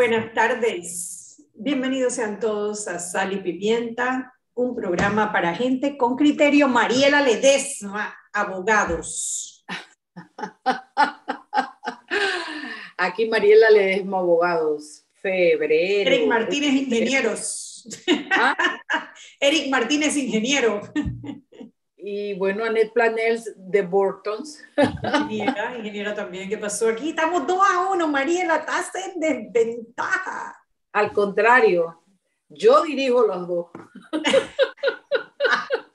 Buenas tardes. Bienvenidos sean todos a Sal y Pimienta, un programa para gente con criterio. Mariela Ledesma, abogados. Aquí Mariela Ledesma, abogados. Febrero. Eric Martínez, ingenieros. ¿Ah? Eric Martínez, ingeniero. Y bueno, Annette Planels de Bortons. Ingeniera, ingeniera también, ¿qué pasó aquí? Estamos dos a uno, Mariela, estás en desventaja. Al contrario, yo dirijo los dos.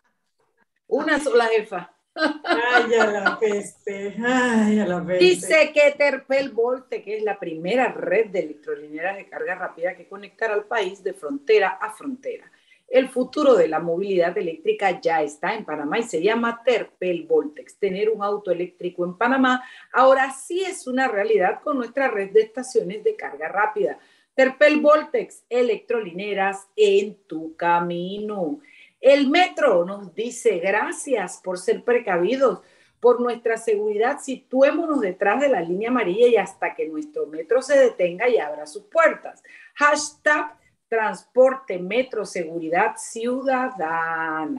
Una sola jefa. Ay, a la peste, ay, a la peste. Dice que Terpel Volte, que es la primera red de electrolineras de carga rápida que conectará al país de frontera a frontera. El futuro de la movilidad eléctrica ya está en Panamá y se llama Terpel Voltex. Tener un auto eléctrico en Panamá ahora sí es una realidad con nuestra red de estaciones de carga rápida. Terpel Voltex, electrolineras en tu camino. El metro nos dice gracias por ser precavidos, por nuestra seguridad. Situémonos detrás de la línea amarilla y hasta que nuestro metro se detenga y abra sus puertas. Hashtag transporte, metro, seguridad ciudadana.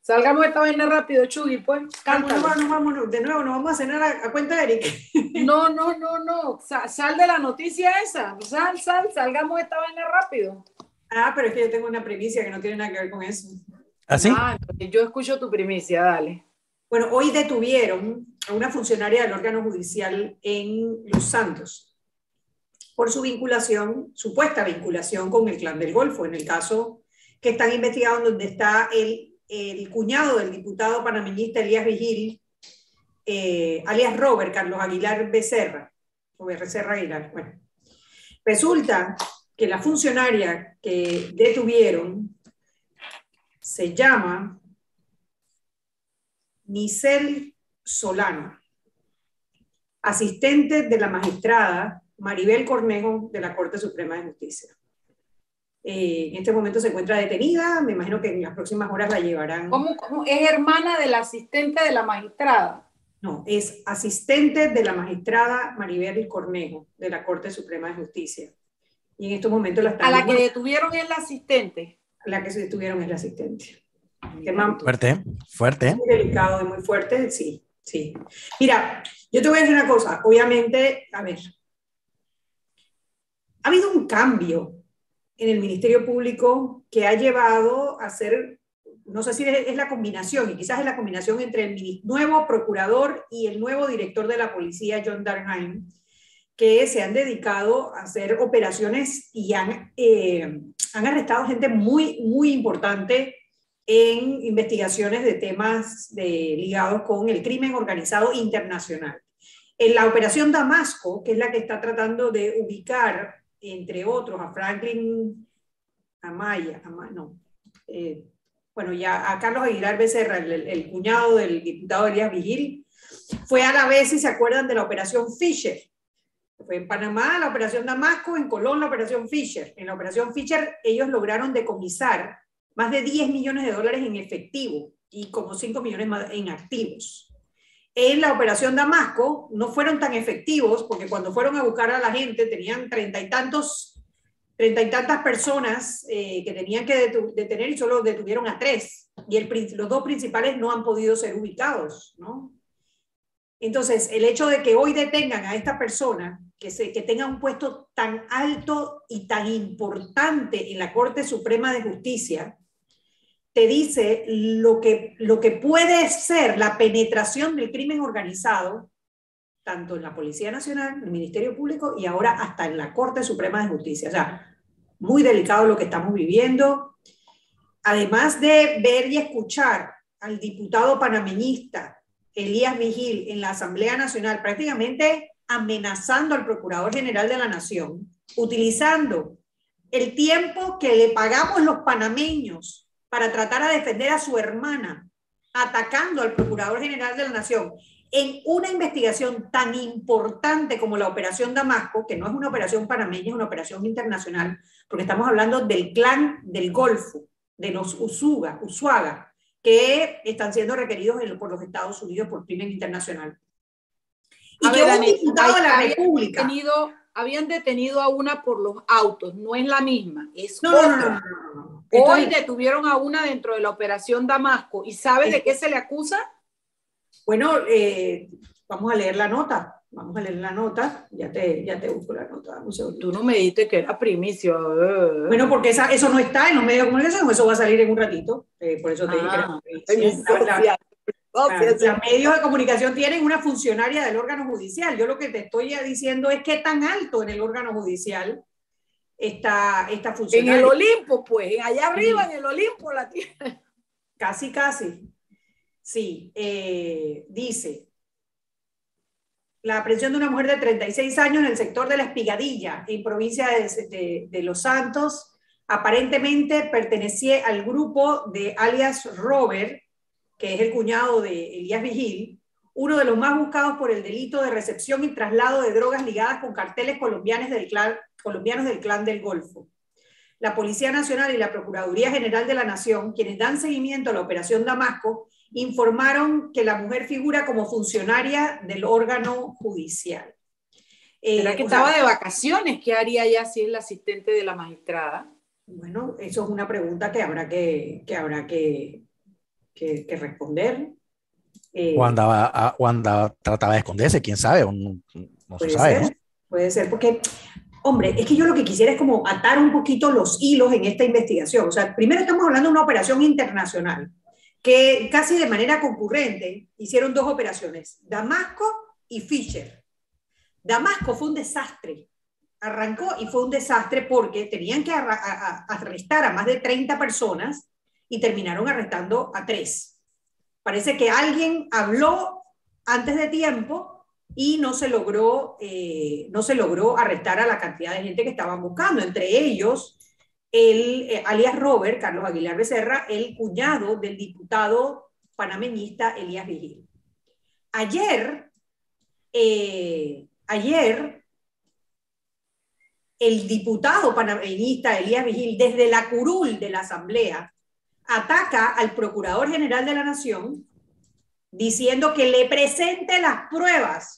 Salgamos de esta vaina rápido, Chugui, pues. Vámonos, vámonos, vámonos. De nuevo, nos vamos a cenar a, cuenta de Eric. No, no, no, no. Sal, de la noticia esa. Sal, sal, salgamos de esta vaina rápido. Ah, pero es que yo tengo una primicia que no tiene nada que ver con eso. ¿Así? ¿Ah, ah, yo escucho tu primicia, dale. Bueno, hoy detuvieron a una funcionaria del órgano judicial en Los Santos por su vinculación, supuesta vinculación con el clan del Golfo, en el caso que están investigando donde está el, el cuñado del diputado panameñista Elías Vigil, eh, alias Robert Carlos Aguilar Becerra, o Becerra Aguilar. Bueno, resulta que la funcionaria que detuvieron se llama Nicel Solano, asistente de la magistrada Maribel Cornejo de la Corte Suprema de Justicia. Eh, en este momento se encuentra detenida, me imagino que en las próximas horas la llevarán. ¿Cómo, es hermana del asistente de la magistrada? No, es asistente de la magistrada Maribel Cornejo de la Corte Suprema de Justicia. Y en estos momentos la están... A la que detuvieron es la asistente. la que se detuvieron es la asistente. fuerte, fuerte. Muy delicado y muy fuerte, sí, sí. Mira, yo te voy a decir una cosa. Obviamente, a ver, ha habido un cambio en el Ministerio Público que ha llevado a ser, no sé si es, la combinación, y quizás es la combinación entre el nuevo procurador y el nuevo director de la policía, John Darnheim, que se han dedicado a hacer operaciones y han, eh, han arrestado gente muy, muy importante en investigaciones de temas de, ligados con el crimen organizado internacional. En la operación Damasco, que es la que está tratando de ubicar entre otros, a Franklin Amaya, no, eh, bueno, ya a Carlos Aguilar Becerra, el, cuñado del diputado Elías Vigil, fue a la vez, si se acuerdan, de la operación Fisher. Fue en Panamá la operación Damasco, en Colón la operación Fisher. En la operación Fisher ellos lograron decomisar más de 10 millones de dólares en efectivo y como 5 millones más en activos en la operación Damasco no fueron tan efectivos porque cuando fueron a buscar a la gente tenían treinta y tantos, treinta y tantas personas eh, que tenían que detener y solo detuvieron a tres. Y el, los dos principales no han podido ser ubicados, ¿no? Entonces, el hecho de que hoy detengan a esta persona, que, se, que tenga un puesto tan alto y tan importante en la Corte Suprema de Justicia, te dice lo que, lo que puede ser la penetración del crimen organizado, tanto en la Policía Nacional, en el Ministerio Público y ahora hasta en la Corte Suprema de Justicia. O sea, muy delicado lo que estamos viviendo. Además de ver y escuchar al diputado panameñista Elías Vigil en la Asamblea Nacional prácticamente amenazando al Procurador General de la Nación, utilizando el tiempo que le pagamos los panameños para tratar a defender a su hermana, atacando al Procurador General de la Nación en una investigación tan importante como la Operación Damasco, que no es una operación panameña, es una operación internacional, porque estamos hablando del clan del Golfo, de los Usuga, Usuaga, que están siendo requeridos por los Estados Unidos por crimen internacional. Y que un diputado de la República. Tenido habían detenido a una por los autos, no es la misma, es no, otra. No, no, Hoy detuvieron a una dentro de la operación Damasco. ¿Y sabes de qué se le acusa? Bueno, eh, vamos a leer la nota. Vamos a leer la nota. Ya te, ya te busco la nota. Tú no me dijiste que era primicia. Bueno, porque esa, eso no está en los medios de comunicación, eso va a salir en un ratito. Eh, por eso te dije que era ah, primicia. los medios de comunicación tienen una funcionaria del órgano judicial. Yo lo que te estoy diciendo es qué tan alto en el órgano judicial está esta funcionaria. En el Olimpo, pues, allá arriba en el Olimpo la tiene. Casi, casi. Sí, eh, dice, la aprehensión de una mujer de 36 años en el sector de la Espigadilla, en provincia de, de, Los Santos, aparentemente pertenecía al grupo de alias Robert, que es el cuñado de Elías Vigil, uno de los más buscados por el delito de recepción y traslado de drogas ligadas con carteles colombianos del clan, colombianos del clan del Golfo. La Policía Nacional y la Procuraduría General de la Nación, quienes dan seguimiento a la Operación Damasco, informaron que la mujer figura como funcionaria del órgano judicial. ¿Será que eh, estaba de vacaciones? ¿Qué haría ella si es la asistente de la magistrada? Bueno, eso es una pregunta que habrá que, que habrá que, que, responder. Eh, o, andaba, o, andaba, trataba de esconderse, quién sabe, no, se sabe. ¿no? Puede ser, porque, hombre, es que yo lo que quisiera es como atar un poquito los hilos en esta investigación. O sea, primero estamos hablando de una operación internacional que casi de manera concurrente hicieron dos operaciones, Damasco y Fischer. Damasco fue un desastre, arrancó y fue un desastre porque tenían que arrestar a más de 30 personas y terminaron arrestando a tres. Parece que alguien habló antes de tiempo y no se logró, eh, no se logró arrestar a la cantidad de gente que estaban buscando, entre ellos el eh, alias Robert, Carlos Aguilar Becerra, el cuñado del diputado panameñista Elías Vigil. Ayer, eh, ayer, el diputado panameñista Elías Vigil, desde la curul de la Asamblea, ataca al Procurador General de la Nación diciendo que le presente las pruebas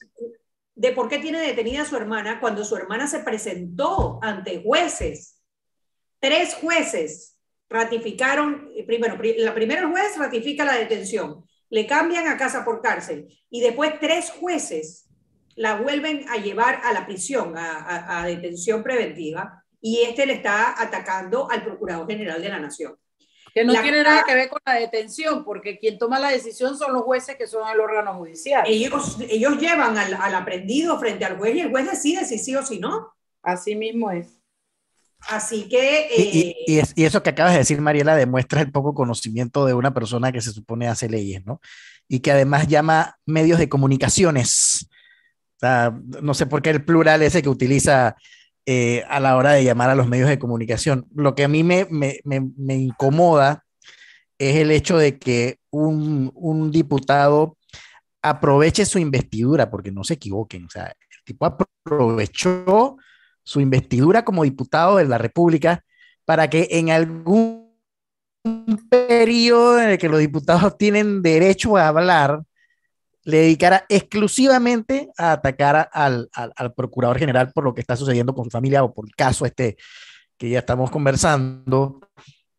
de por qué tiene detenida a su hermana cuando su hermana se presentó ante jueces tres jueces ratificaron, eh, primero, la primera juez ratifica la detención, le cambian a casa por cárcel y después tres jueces la vuelven a llevar a la prisión, a, detención preventiva, y este le está atacando al Procurador General de la Nación. Que no tiene nada que ver con la detención, porque quien toma la decisión son los jueces que son el órgano judicial. Ellos, ellos llevan al, al aprendido frente al juez y el juez decide si sí o si no. Así mismo es. Así que... y, eh, eso que acabas de decir, Mariela, demuestra el poco conocimiento de una persona que se supone hace leyes, ¿no? Y que además llama medios de comunicaciones. O sea, no sé por qué el plural ese que utiliza eh, a la hora de llamar a los medios de comunicación. Lo que a mí me, incomoda es el hecho de que un, un, diputado aproveche su investidura, porque no se equivoquen, o sea, el tipo aprovechó su investidura como diputado de la República para que en algún periodo en el que los diputados tienen derecho a hablar, le dedicara exclusivamente a atacar al, al, procurador general por lo que está sucediendo con su familia o por el caso este que ya estamos conversando,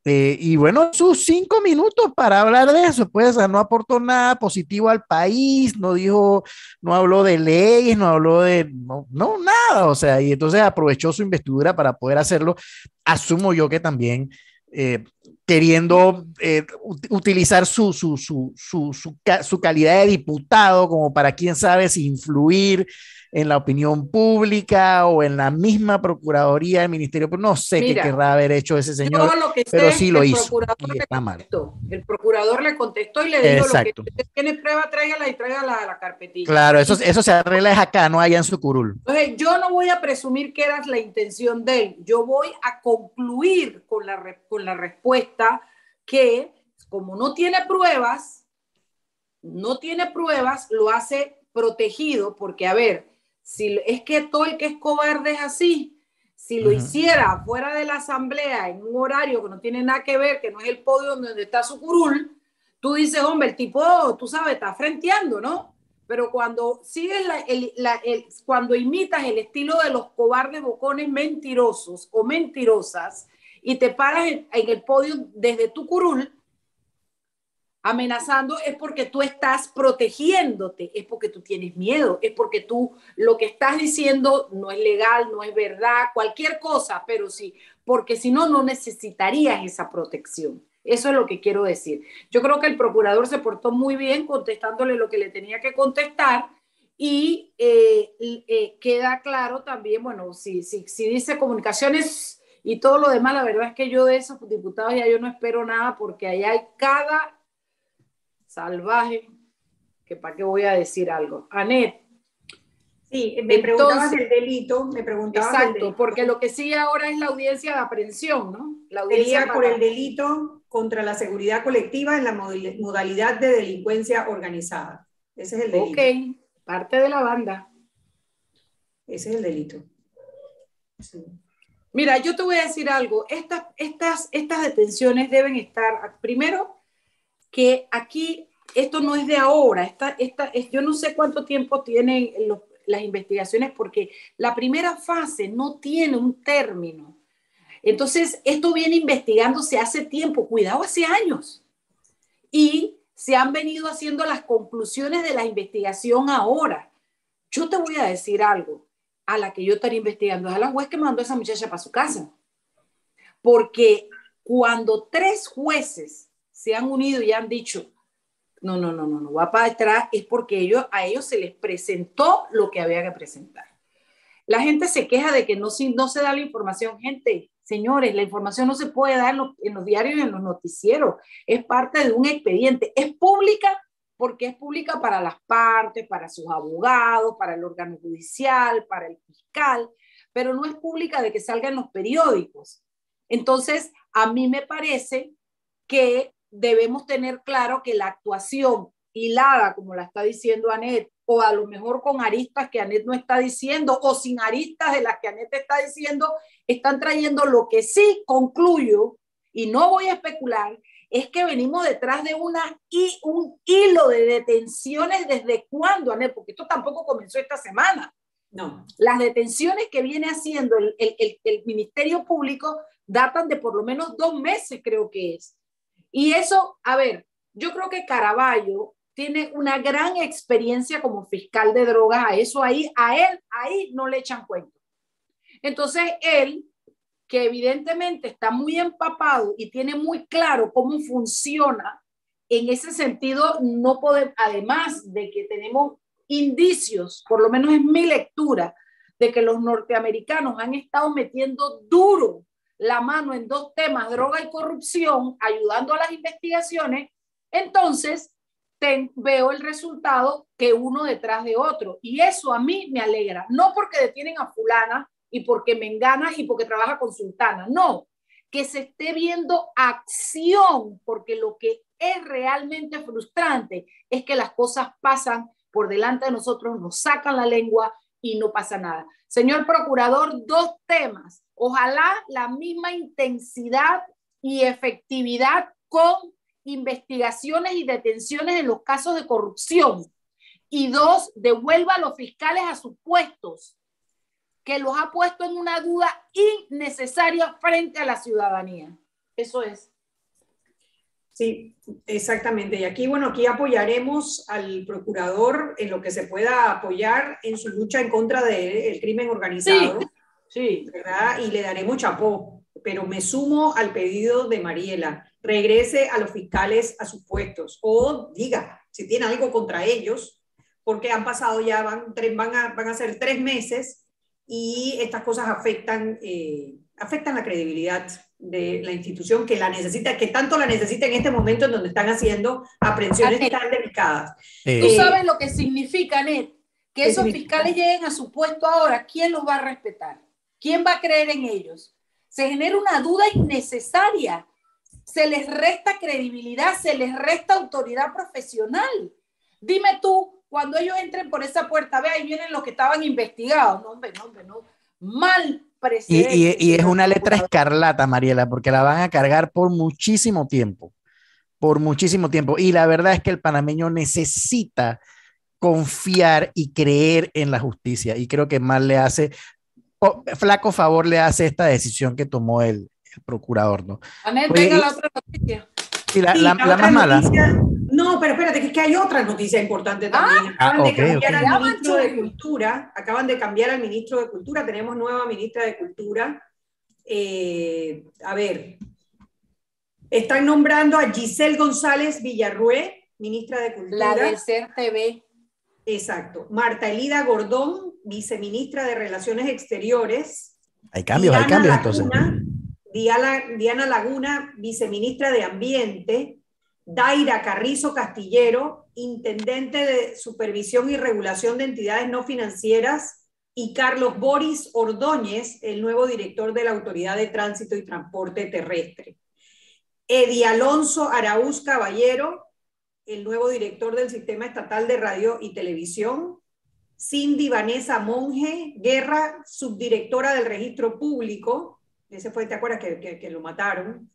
este, y bueno, sus cinco minutos para hablar de eso, pues no aportó nada positivo al país, no dijo, no habló de leyes, no habló de, no, nada, o sea, y entonces aprovechó su investidura para poder hacerlo. Asumo yo que también eh, queriendo eh, utilizar su, su, su, su, calidad de diputado como para quién sabe si influir en la opinión pública o en la misma Procuraduría del Ministerio, pero no sé qué querrá haber hecho ese señor, pero sí lo hizo. El procurador le contestó y le dijo Exacto. lo que tiene prueba, tráigala y tráigala a la carpetilla. Claro, eso, eso se arregla es acá, no allá en su curul. Entonces, yo no voy a presumir que era la intención de él, yo voy a concluir con la, con la respuesta que como no tiene pruebas, no tiene pruebas, lo hace protegido, porque a ver, si es que todo el que es cobarde es así. Si lo hiciera fuera de la asamblea en un horario que no tiene nada que ver, que no es el podio donde está su curul, tú dices, hombre, el tipo, tú sabes, está frenteando, ¿no? pero cuando sigues cuando imitas el estilo de los cobardes bocones mentirosos o mentirosas y te paras en, el podio desde tu curul amenazando es porque tú estás protegiéndote, es porque tú tienes miedo, es porque tú lo que estás diciendo no es legal, no es verdad, cualquier cosa, pero sí, porque si no, no necesitarías esa protección. Eso es lo que quiero decir. Yo creo que el procurador se portó muy bien contestándole lo que le tenía que contestar y eh, eh, queda claro también, bueno, si, si, si dice comunicaciones y todo lo demás, la verdad es que yo de esos diputados ya yo no espero nada porque allá hay cada salvaje que para qué voy a decir algo. Anet. Sí, me preguntabas el delito, me preguntabas Exacto, porque lo que sigue ahora es la audiencia de aprehensión, ¿no? La audiencia por el delito contra la seguridad colectiva en la modalidad de delincuencia organizada. Ese es el delito. Ok, parte de la banda. Ese es el delito. Mira, yo te voy a decir algo. Estas, estas, estas detenciones deben estar, primero, que aquí esto no es de ahora. Esta, esta, yo no sé cuánto tiempo tienen las investigaciones porque la primera fase no tiene un término. Entonces, esto viene investigándose hace tiempo, cuidado, hace años. Y se han venido haciendo las conclusiones de la investigación ahora. Yo te voy a decir algo, a la que yo estaría investigando, es a la juez que mandó a esa muchacha para su casa. Porque cuando tres jueces se han unido y han dicho, no, no, no, no, no, va para atrás, es porque ellos, a ellos se les presentó lo que había que presentar. La gente se queja de que no, se da la información. Gente, Señores, la información no se puede dar en los, diarios en los noticieros. Es parte de un expediente. Es pública porque es pública para las partes, para sus abogados, para el órgano judicial, para el fiscal, pero no es pública de que salga en los periódicos. Entonces, a mí me parece que debemos tener claro que la actuación hilada, como la está diciendo Anet, o a lo mejor con aristas que Anet no está diciendo, o sin aristas de las que Anet está diciendo, están trayendo lo que sí concluyo, y no voy a especular, es que venimos detrás de una y un hilo de detenciones desde cuándo, Anet, porque esto tampoco comenzó esta semana. No. Las detenciones que viene haciendo el, el, el Ministerio Público datan de por lo menos dos meses, creo que es. Y eso, a ver, yo creo que Caraballo tiene una gran experiencia como fiscal de drogas, a eso ahí, a él, ahí no le echan cuento. Entonces, él, que evidentemente está muy empapado y tiene muy claro cómo funciona, en ese sentido, no podemos, además de que tenemos indicios, por lo menos en mi lectura, de que los norteamericanos han estado metiendo duro la mano en dos temas, droga y corrupción, ayudando a las investigaciones, entonces veo el resultado que uno detrás de otro. Y eso a mí me alegra, no porque detienen a fulana y porque me engana y porque trabaja con sultana, no, que se esté viendo acción, porque lo que es realmente frustrante es que las cosas pasan por delante de nosotros, nos sacan la lengua y no pasa nada. Señor procurador, dos temas. Ojalá la misma intensidad y efectividad con investigaciones y detenciones en los casos de corrupción. Y dos, devuelva a los fiscales a sus puestos, que los ha puesto en una duda innecesaria frente a la ciudadanía. Eso es. Sí, exactamente. Y aquí, bueno, aquí apoyaremos al procurador en lo que se pueda apoyar en su lucha en contra del crimen organizado. Sí, sí. ¿verdad? Y le daremos chapó, pero me sumo al pedido de Mariela regrese a los fiscales a sus puestos o diga si tiene algo contra ellos, porque han pasado ya, van, van, a, van a ser tres meses y estas cosas afectan, eh, afectan la credibilidad de la institución que la necesita, que tanto la necesita en este momento en donde están haciendo aprehensiones tan delicadas. Tú eh, sabes lo que significa, Net, que esos fiscales lleguen a su puesto ahora, ¿quién los va a respetar? ¿Quién va a creer en ellos? Se genera una duda innecesaria se les resta credibilidad, se les resta autoridad profesional. Dime tú, cuando ellos entren por esa puerta, ve, ahí vienen los que estaban investigados. No, hombre, no, hombre, no. Mal presidente. Y, y, es una letra escarlata, Mariela, porque la van a cargar por muchísimo tiempo. Por muchísimo tiempo. Y la verdad es que el panameño necesita confiar y creer en la justicia. Y creo que más le hace, flaco favor le hace esta decisión que tomó el, procurador, ¿no? Anel, venga la otra noticia. Sí, la, la, más mala. No, pero espérate, que es que hay otra noticia importante también. Ah, acaban de cambiar al ministro de Cultura, acaban de cambiar al ministro de Cultura, tenemos nueva ministra de Cultura. Eh, a ver, están nombrando a Giselle González Villarrué, ministra de Cultura. La del CER TV. Exacto. Marta Elida Gordón, viceministra de Relaciones Exteriores. Hay cambios, hay cambios entonces. Diana, Diana Laguna, viceministra de Ambiente. Daira Carrizo Castillero, intendente de Supervisión y Regulación de Entidades No Financieras. Y Carlos Boris Ordóñez, el nuevo director de la Autoridad de Tránsito y Transporte Terrestre. Edi Alonso Araúz Caballero, el nuevo director del Sistema Estatal de Radio y Televisión. Cindy Vanessa Monge Guerra, subdirectora del Registro Público. Ese fue, ¿te acuerdas que, que, lo mataron?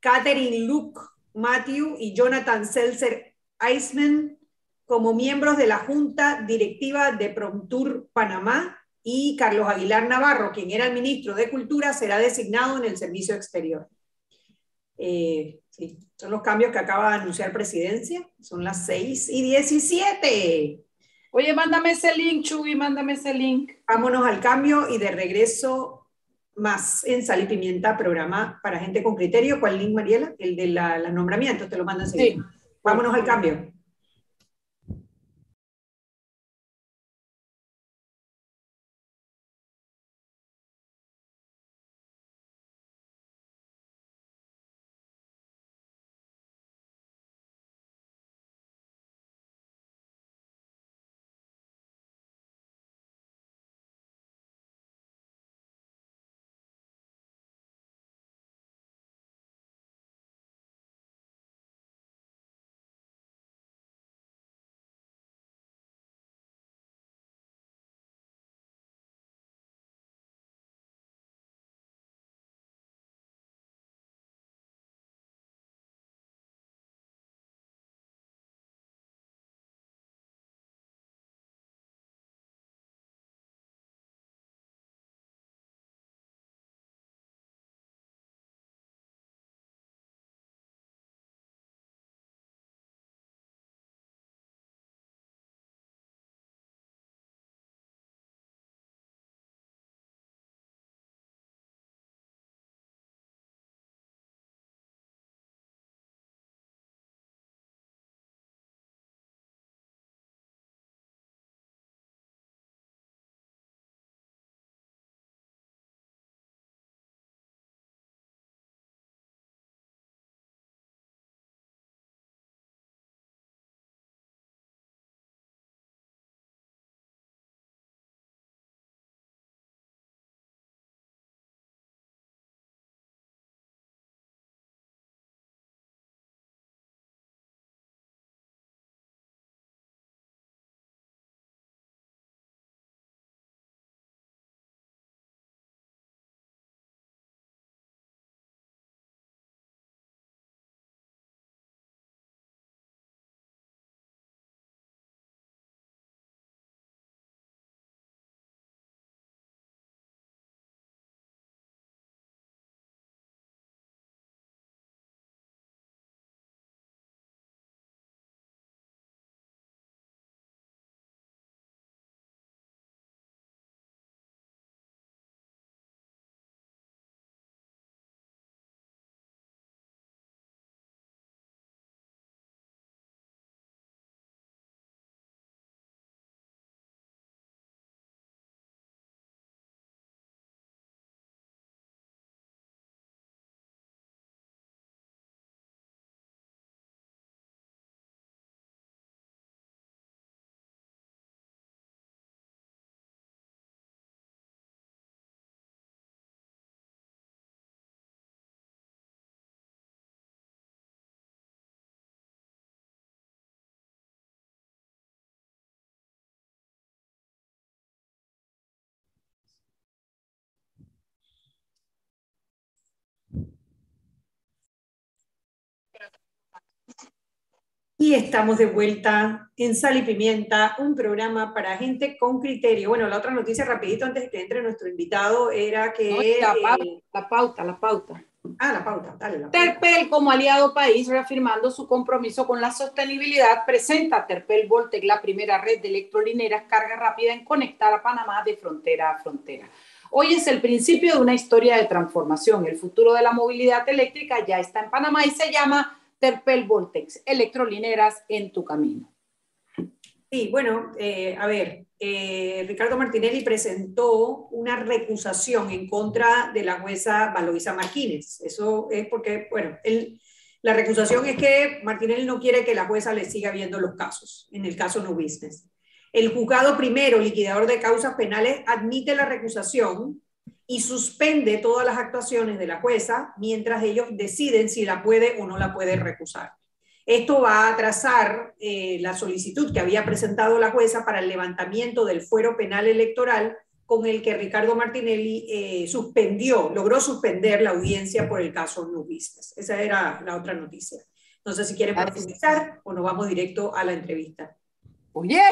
Catherine Luke Matthew y Jonathan Seltzer Eisman como miembros de la Junta Directiva de Promtur Panamá y Carlos Aguilar Navarro, quien era el ministro de Cultura, será designado en el servicio exterior. Eh, sí, son los cambios que acaba de anunciar presidencia. Son las 6 y 17. Oye, mándame ese link, Chuy, mándame ese link. Vámonos al cambio y de regreso más en Sal y Pimienta, programa para gente con criterio. ¿Cuál link, Mariela? El de la, los nombramientos, te lo mandan Sí. Vámonos al cambio. Y estamos de vuelta en Sal y Pimienta, un programa para gente con criterio. Bueno, la otra noticia rapidito antes de que entre nuestro invitado era que... la, pauta, eh, la pauta, la pauta. Ah, la pauta, dale. La pauta. Terpel, como aliado país, reafirmando su compromiso con la sostenibilidad, presenta Terpel Voltec la primera red de electrolineras carga rápida en conectar a Panamá de frontera a frontera. Hoy es el principio de una historia de transformación. El futuro de la movilidad eléctrica ya está en Panamá y se llama Terpel Voltex, electrolineras en tu camino. Sí, bueno, eh, a ver, eh, Ricardo Martinelli presentó una recusación en contra de la jueza Valoisa Martínez. Eso es porque, bueno, la recusación es que Martinelli no quiere que la jueza le siga viendo los casos, en el caso No Business. El juzgado primero, liquidador de causas penales, admite la recusación y suspende todas las actuaciones de la jueza mientras ellos deciden si la puede o no la puede recusar. Esto va a atrasar eh, la solicitud que había presentado la jueza para el levantamiento del fuero penal electoral con el que Ricardo Martinelli eh, suspendió, logró suspender la audiencia por el caso Nubistas. Esa era la otra noticia. No sé si quieren profundizar o nos vamos directo a la entrevista. Oye,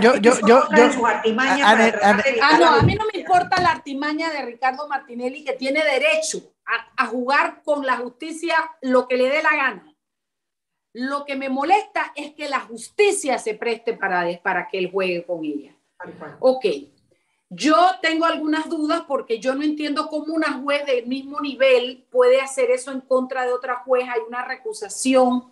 yo, yo, yo, ah, no, a mí no me importa la artimaña de Ricardo Martinelli que tiene derecho a, jugar con la justicia lo que le dé la gana. Lo que me molesta es que la justicia se preste para, para que él juegue con ella. Ok, yo tengo algunas dudas porque yo no entiendo cómo una juez del mismo nivel puede hacer eso en contra de otra juez. Hay una recusación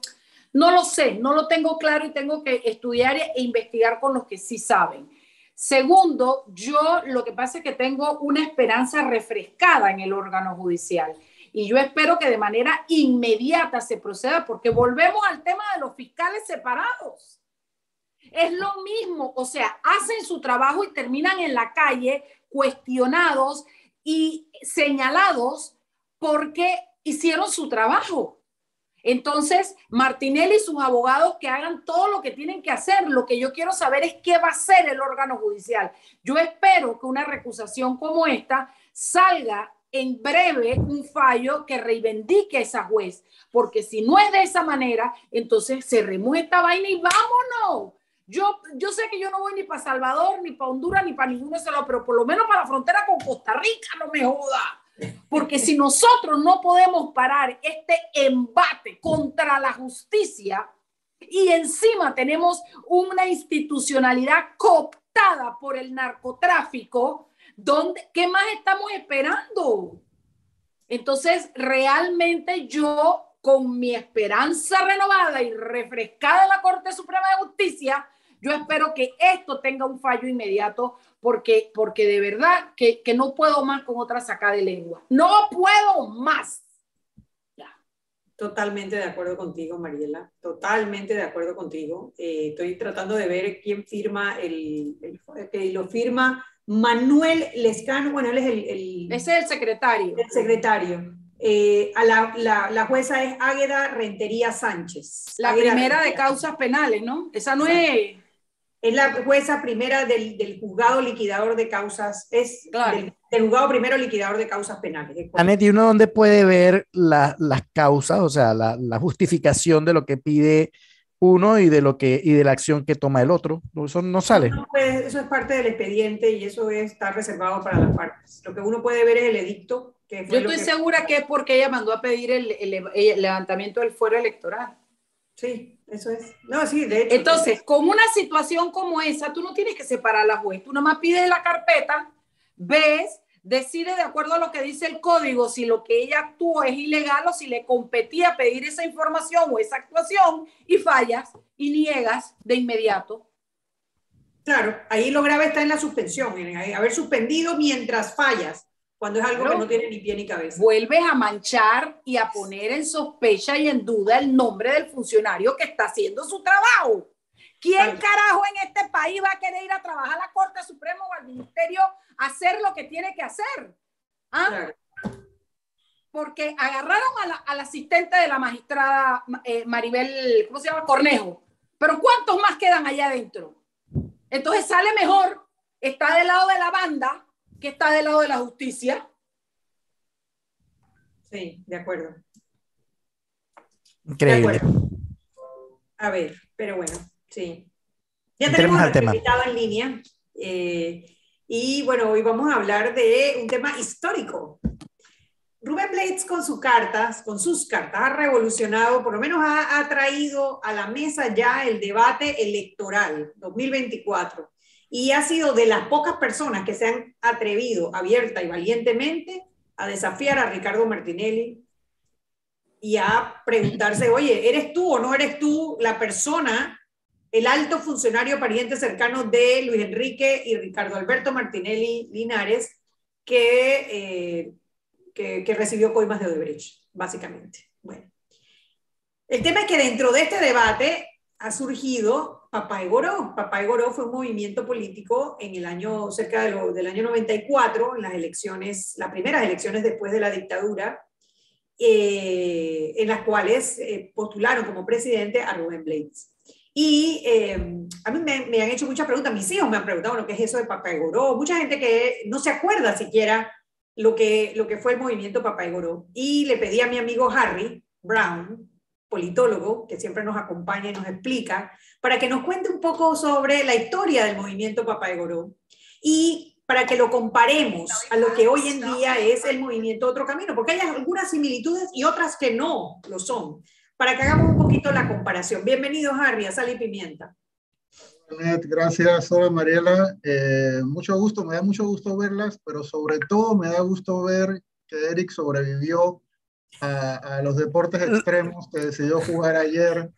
no lo sé, no lo tengo claro y tengo que estudiar e investigar con los que sí saben. Segundo, yo lo que pasa es que tengo una esperanza refrescada en el órgano judicial y yo espero que de manera inmediata se proceda porque volvemos al tema de los fiscales separados. Es lo mismo, o sea, hacen su trabajo y terminan en la calle cuestionados y señalados porque hicieron su trabajo. Entonces, Martinelli y sus abogados que hagan todo lo que tienen que hacer. Lo que yo quiero saber es qué va a hacer el órgano judicial. Yo espero que una recusación como esta salga en breve un fallo que reivindique a esa juez, porque si no es de esa manera, entonces se remueve esta vaina y vámonos. Yo, yo sé que yo no voy ni para Salvador, ni para Honduras, ni para ninguno de esos, pero por lo menos para la frontera con Costa Rica no me joda. Porque si nosotros no podemos parar este embate contra la justicia y encima tenemos una institucionalidad cooptada por el narcotráfico, ¿dónde, ¿qué más estamos esperando? Entonces, realmente yo, con mi esperanza renovada y refrescada en la Corte Suprema de Justicia, yo espero que esto tenga un fallo inmediato porque, porque de verdad que, que no puedo más con otra saca de lengua. No puedo más. Totalmente de acuerdo contigo, Mariela. Totalmente de acuerdo contigo. Eh, estoy tratando de ver quién firma el, que lo firma Manuel Lescano. Bueno, él es el, el Ese es el secretario. El secretario. Eh, a la, la, la, jueza es Águeda Rentería Sánchez. La primera de causas penales, ¿no? Esa no es es la jueza primera del, del, juzgado liquidador de causas, es del, juzgado primero liquidador de causas penales. Anet, ¿y uno dónde puede ver las causas, o sea, la, la, justificación de lo que pide uno y de lo que y de la acción que toma el otro? Eso no sale. Pues, eso es parte del expediente y eso está reservado para las partes. Lo que uno puede ver es el edicto. Que Yo estoy segura que es porque ella mandó a pedir el, el levantamiento del fuero electoral. Sí, eso es. No, sí, de hecho. Entonces, con una situación como esa, tú no tienes que separar a la juez. Tú nomás pides la carpeta, ves, decide de acuerdo a lo que dice el código si lo que ella actuó es ilegal o si le competía pedir esa información o esa actuación y fallas y niegas de inmediato. Claro, ahí lo grave está en la suspensión, en haber suspendido mientras fallas cuando es algo que no tiene ni pie ni cabeza. Vuelves a manchar y a poner en sospecha y en duda el nombre del funcionario que está haciendo su trabajo. ¿Quién carajo en este país va a querer ir a trabajar a la Corte Suprema o al Ministerio a hacer lo que tiene que hacer? ¿Ah? Porque agarraron al asistente de la magistrada eh, Maribel, ¿cómo se llama? Cornejo. Pero ¿cuántos más quedan allá adentro? Entonces sale mejor, está del lado de la banda que está del lado de la justicia. Sí, de acuerdo. Increíble. A ver, pero bueno, sí. Ya tenemos al tema. invitado en línea. Eh, y bueno, hoy vamos a hablar de un tema histórico. Rubén Blades con sus cartas, con sus cartas, ha revolucionado, por lo menos ha, ha traído a la mesa ya el debate electoral 2024 y ha sido de las pocas personas que se han atrevido abierta y valientemente a desafiar a Ricardo Martinelli y a preguntarse, oye, ¿eres tú o no eres tú la persona, el alto funcionario pariente cercano de Luis Enrique y Ricardo Alberto Martinelli Linares que, eh, que, recibió coimas de Odebrecht, básicamente? Bueno, el tema es que dentro de este debate ha surgido Papá Goró. Papá Goró fue un movimiento político en el año, cerca de del año 94, en las elecciones, las primeras elecciones después de la dictadura, eh, en las cuales eh, postularon como presidente a Rubén Blades. Y eh, a mí me, me, han hecho muchas preguntas, mis hijos me han preguntado lo que es eso de Papá Goró, mucha gente que no se acuerda siquiera lo que, lo que fue el movimiento Papá Goró. Y le pedí a mi amigo Harry Brown, politólogo, que siempre nos acompaña y nos explica, para que nos cuente un poco sobre la historia del movimiento Papá Goró y para que lo comparemos a lo que hoy en día es el movimiento Otro Camino, porque hay algunas similitudes y otras que no lo son, para que hagamos un poquito la comparación. Bienvenido, Harry, a Sal y Pimienta. Gracias, Sobe Mariela. Eh, mucho gusto, me da mucho gusto verlas, pero sobre todo me da gusto ver que Eric sobrevivió a, los deportes extremos que decidió jugar ayer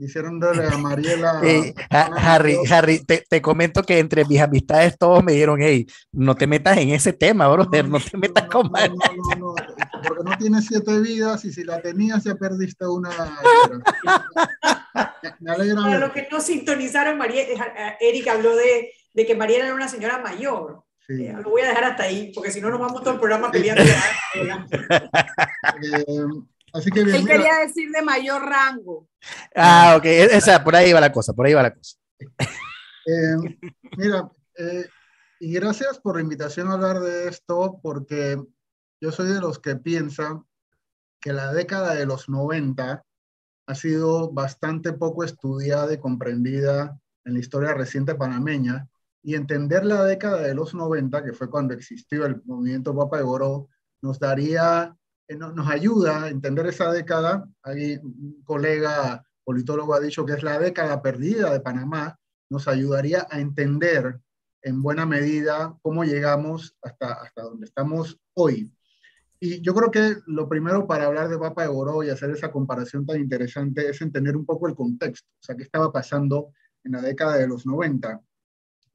diciéndole a Mariela. Harry, Harry te, te, comento que entre mis amistades todos me dijeron, hey, no te metas en ese tema, brother, no, te metas con no, no, no, porque no tienes siete vidas y si la tenías ya perdiste una. me alegra. Para los que no sintonizaron, María, eh, Eric habló de, de que Mariela era una señora mayor. Eh, lo voy a dejar hasta ahí, porque si no nos vamos todo el programa peleando. eh, así que Él quería decir de mayor rango. Ah, ok, e-, o sea, por ahí va la cosa, por ahí va la cosa. Eh, mira, eh, y gracias por la invitación a hablar de esto, porque yo soy de los que piensan que la década de los 90 ha sido bastante poco estudiada y comprendida en la historia reciente panameña, y entender la década de los 90, que fue cuando existió el movimiento Papa de Goró, nos daría, eh, nos ayuda a entender esa década. Un colega politólogo ha dicho que es la década perdida de Panamá, nos ayudaría a entender en buena medida cómo llegamos hasta, hasta donde estamos hoy. Y yo creo que lo primero para hablar de Papa de Goró y hacer esa comparación tan interesante es entender un poco el contexto, o sea, qué estaba pasando en la década de los 90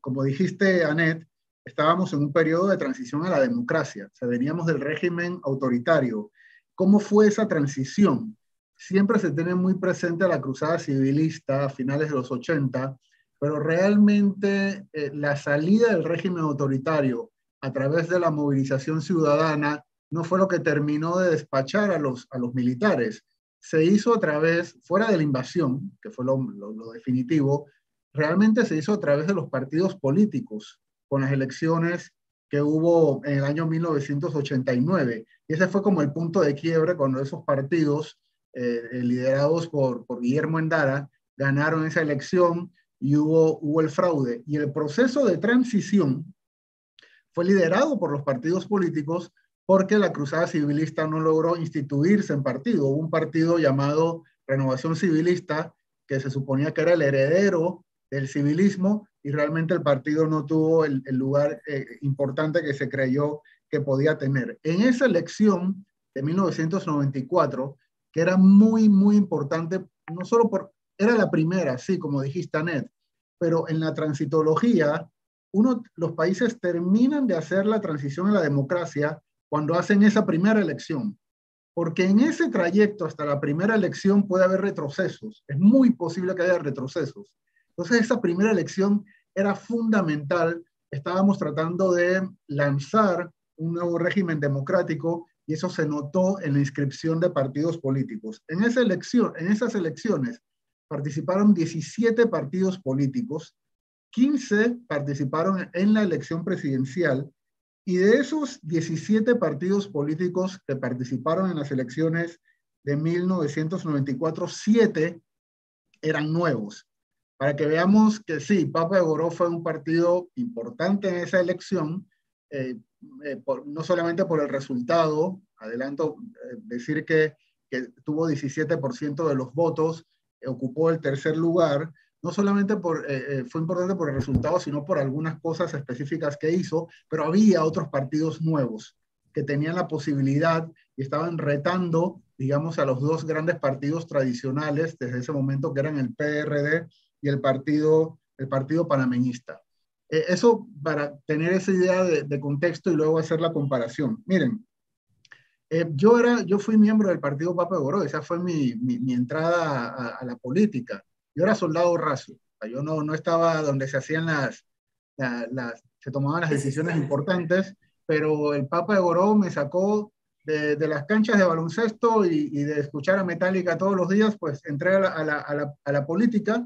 como dijiste, Anet, estábamos en un periodo de transición a la democracia, o sea, veníamos del régimen autoritario. ¿Cómo fue esa transición? Siempre se tiene muy presente la cruzada civilista a finales de los 80, pero realmente eh, la salida del régimen autoritario a través de la movilización ciudadana no fue lo que terminó de despachar a los, a los militares. Se hizo a través, fuera de la invasión, que fue lo, lo definitivo, realmente se hizo a través de los partidos políticos, con las elecciones que hubo en el año 1989. Y ese fue como el punto de quiebre cuando esos partidos, eh, liderados por, por Guillermo Endara, ganaron esa elección y hubo, hubo el fraude. Y el proceso de transición fue liderado por los partidos políticos porque la cruzada civilista no logró instituirse en partido. Hubo un partido llamado Renovación Civilista que se suponía que era el heredero del civilismo y realmente el partido no tuvo el, lugar eh, importante que se creyó que podía tener. En esa elección de 1994, que era muy, muy importante, no solo por, era la primera, sí, como dijiste, Anet, pero en la transitología, uno, los países terminan de hacer la transición a la democracia cuando hacen esa primera elección. Porque en ese trayecto hasta la primera elección puede haber retrocesos. Es muy posible que haya retrocesos. Entonces, esa primera elección era fundamental. Estábamos tratando de lanzar un nuevo régimen democrático y eso se notó en la inscripción de partidos políticos. En, esas elecciones participaron 17 partidos políticos, 15 participaron en la elección presidencial y de esos 17 partidos políticos que participaron en las elecciones, de 1994, siete eran nuevos. Para que veamos que sí, Papa de Goró fue un partido importante en esa elección, eh, eh, no solamente por el resultado, adelanto eh, decir que, que, tuvo 17% de los votos, ocupó el tercer lugar, no solamente por, fue importante por el resultado, sino por algunas cosas específicas que hizo, pero había otros partidos nuevos que tenían la posibilidad y estaban retando, digamos, a los dos grandes partidos tradicionales desde ese momento, que eran el PRD y el Partido, el partido Panameñista. Eh, eso para tener esa idea de, contexto y luego hacer la comparación. Miren, eh, yo, era, yo fui miembro del Partido Papa de esa fue mi, mi, entrada a, la política. Yo era soldado raso, yo no, no estaba donde se hacían las, las, se tomaban las decisiones importantes, pero el Papa de Goró me sacó de, de las canchas de baloncesto y, y, de escuchar a Metallica todos los días, pues entré a la, a la, a la, política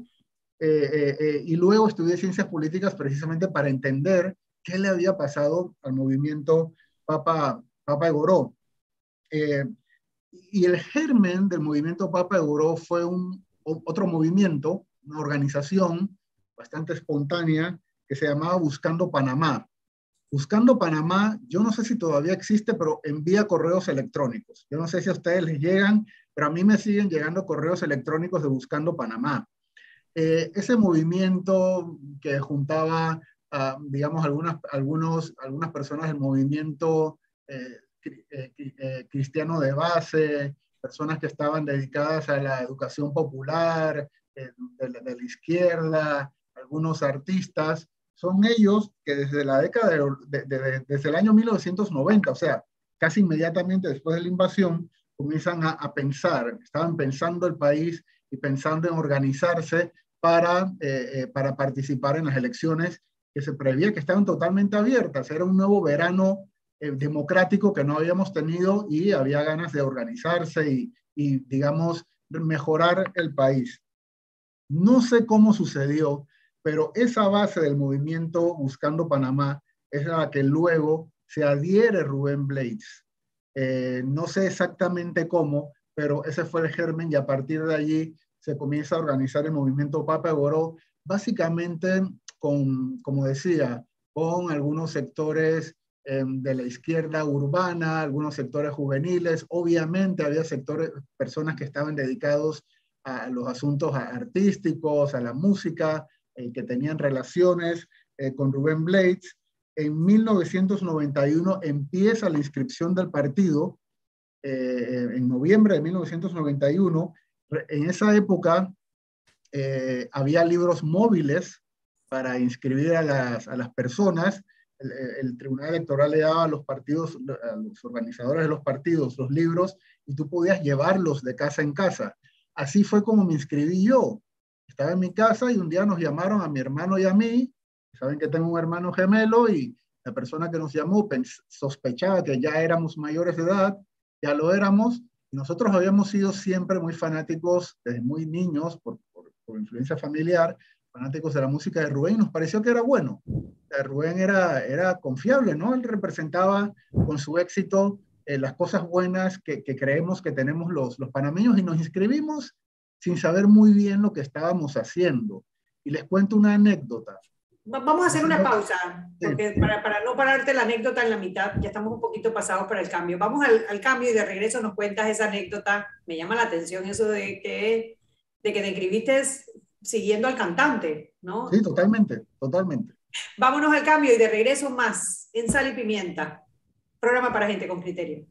eh, eh, eh, y luego estudié ciencias políticas precisamente para entender qué le había pasado al movimiento Papa, Papa de Goró. y el germen del movimiento Papa de Goró fue un, otro movimiento, una organización bastante espontánea que se llamaba Buscando Panamá. Buscando Panamá, yo no sé si todavía existe, pero envía correos electrónicos. Yo no sé si a ustedes les llegan, pero a mí me siguen llegando correos electrónicos de Buscando Panamá. Eh, ese movimiento que juntaba, digamos, algunas, algunos, algunas personas del movimiento eh, eh, cristiano de base, personas que estaban dedicadas a la educación popular, de, de la izquierda, algunos artistas, son ellos que desde la década de, desde el año 1990, o sea, casi inmediatamente después de la invasión, comienzan a, pensar, estaban pensando el país y pensando en organizarse para, eh, eh, para participar en las elecciones que se prevía que estaban totalmente abiertas. Era un nuevo verano eh, democrático que no habíamos tenido y había ganas de organizarse y, digamos, mejorar el país. No sé cómo sucedió, pero esa base del movimiento Buscando Panamá es la que luego se adhiere Rubén Blades. No sé exactamente cómo, pero ese fue el germen y a partir de allí se comienza a organizar el movimiento Papa Goró, básicamente con, como decía, con algunos sectores eh, de la izquierda urbana, algunos sectores juveniles, obviamente había sectores, personas que estaban dedicados a los asuntos artísticos, a la música, eh, que tenían relaciones eh, con Rubén Blades. En 1991 empieza la inscripción del partido, eh, en noviembre de 1991. En esa época había libros móviles para inscribir a las, a las personas. El, el, Tribunal Electoral le daba a los partidos, a los organizadores de los partidos, los libros y tú podías llevarlos de casa en casa. Así fue como me inscribí yo. Estaba en mi casa y un día nos llamaron a mi hermano y a mí. Saben que tengo un hermano gemelo y la persona que nos llamó sospechaba que ya éramos mayores de edad, ya lo éramos, nosotros habíamos sido siempre muy fanáticos desde muy niños, por, por, influencia familiar, fanáticos de la música de Rubén, y nos pareció que era bueno. Rubén era, era confiable, ¿no? Él representaba con su éxito eh, las cosas buenas que, que, creemos que tenemos los, los panameños y nos inscribimos sin saber muy bien lo que estábamos haciendo. Y les cuento una anécdota. Vamos a hacer una pausa, porque para, para, no pararte la anécdota en la mitad, ya estamos un poquito pasados para el cambio. Vamos al, al, cambio y de regreso nos cuentas esa anécdota. Me llama la atención eso de que, de que te escribiste siguiendo al cantante, ¿no? Sí, totalmente, totalmente. Vámonos al cambio y de regreso más en Sal y Pimienta, programa para gente con criterio.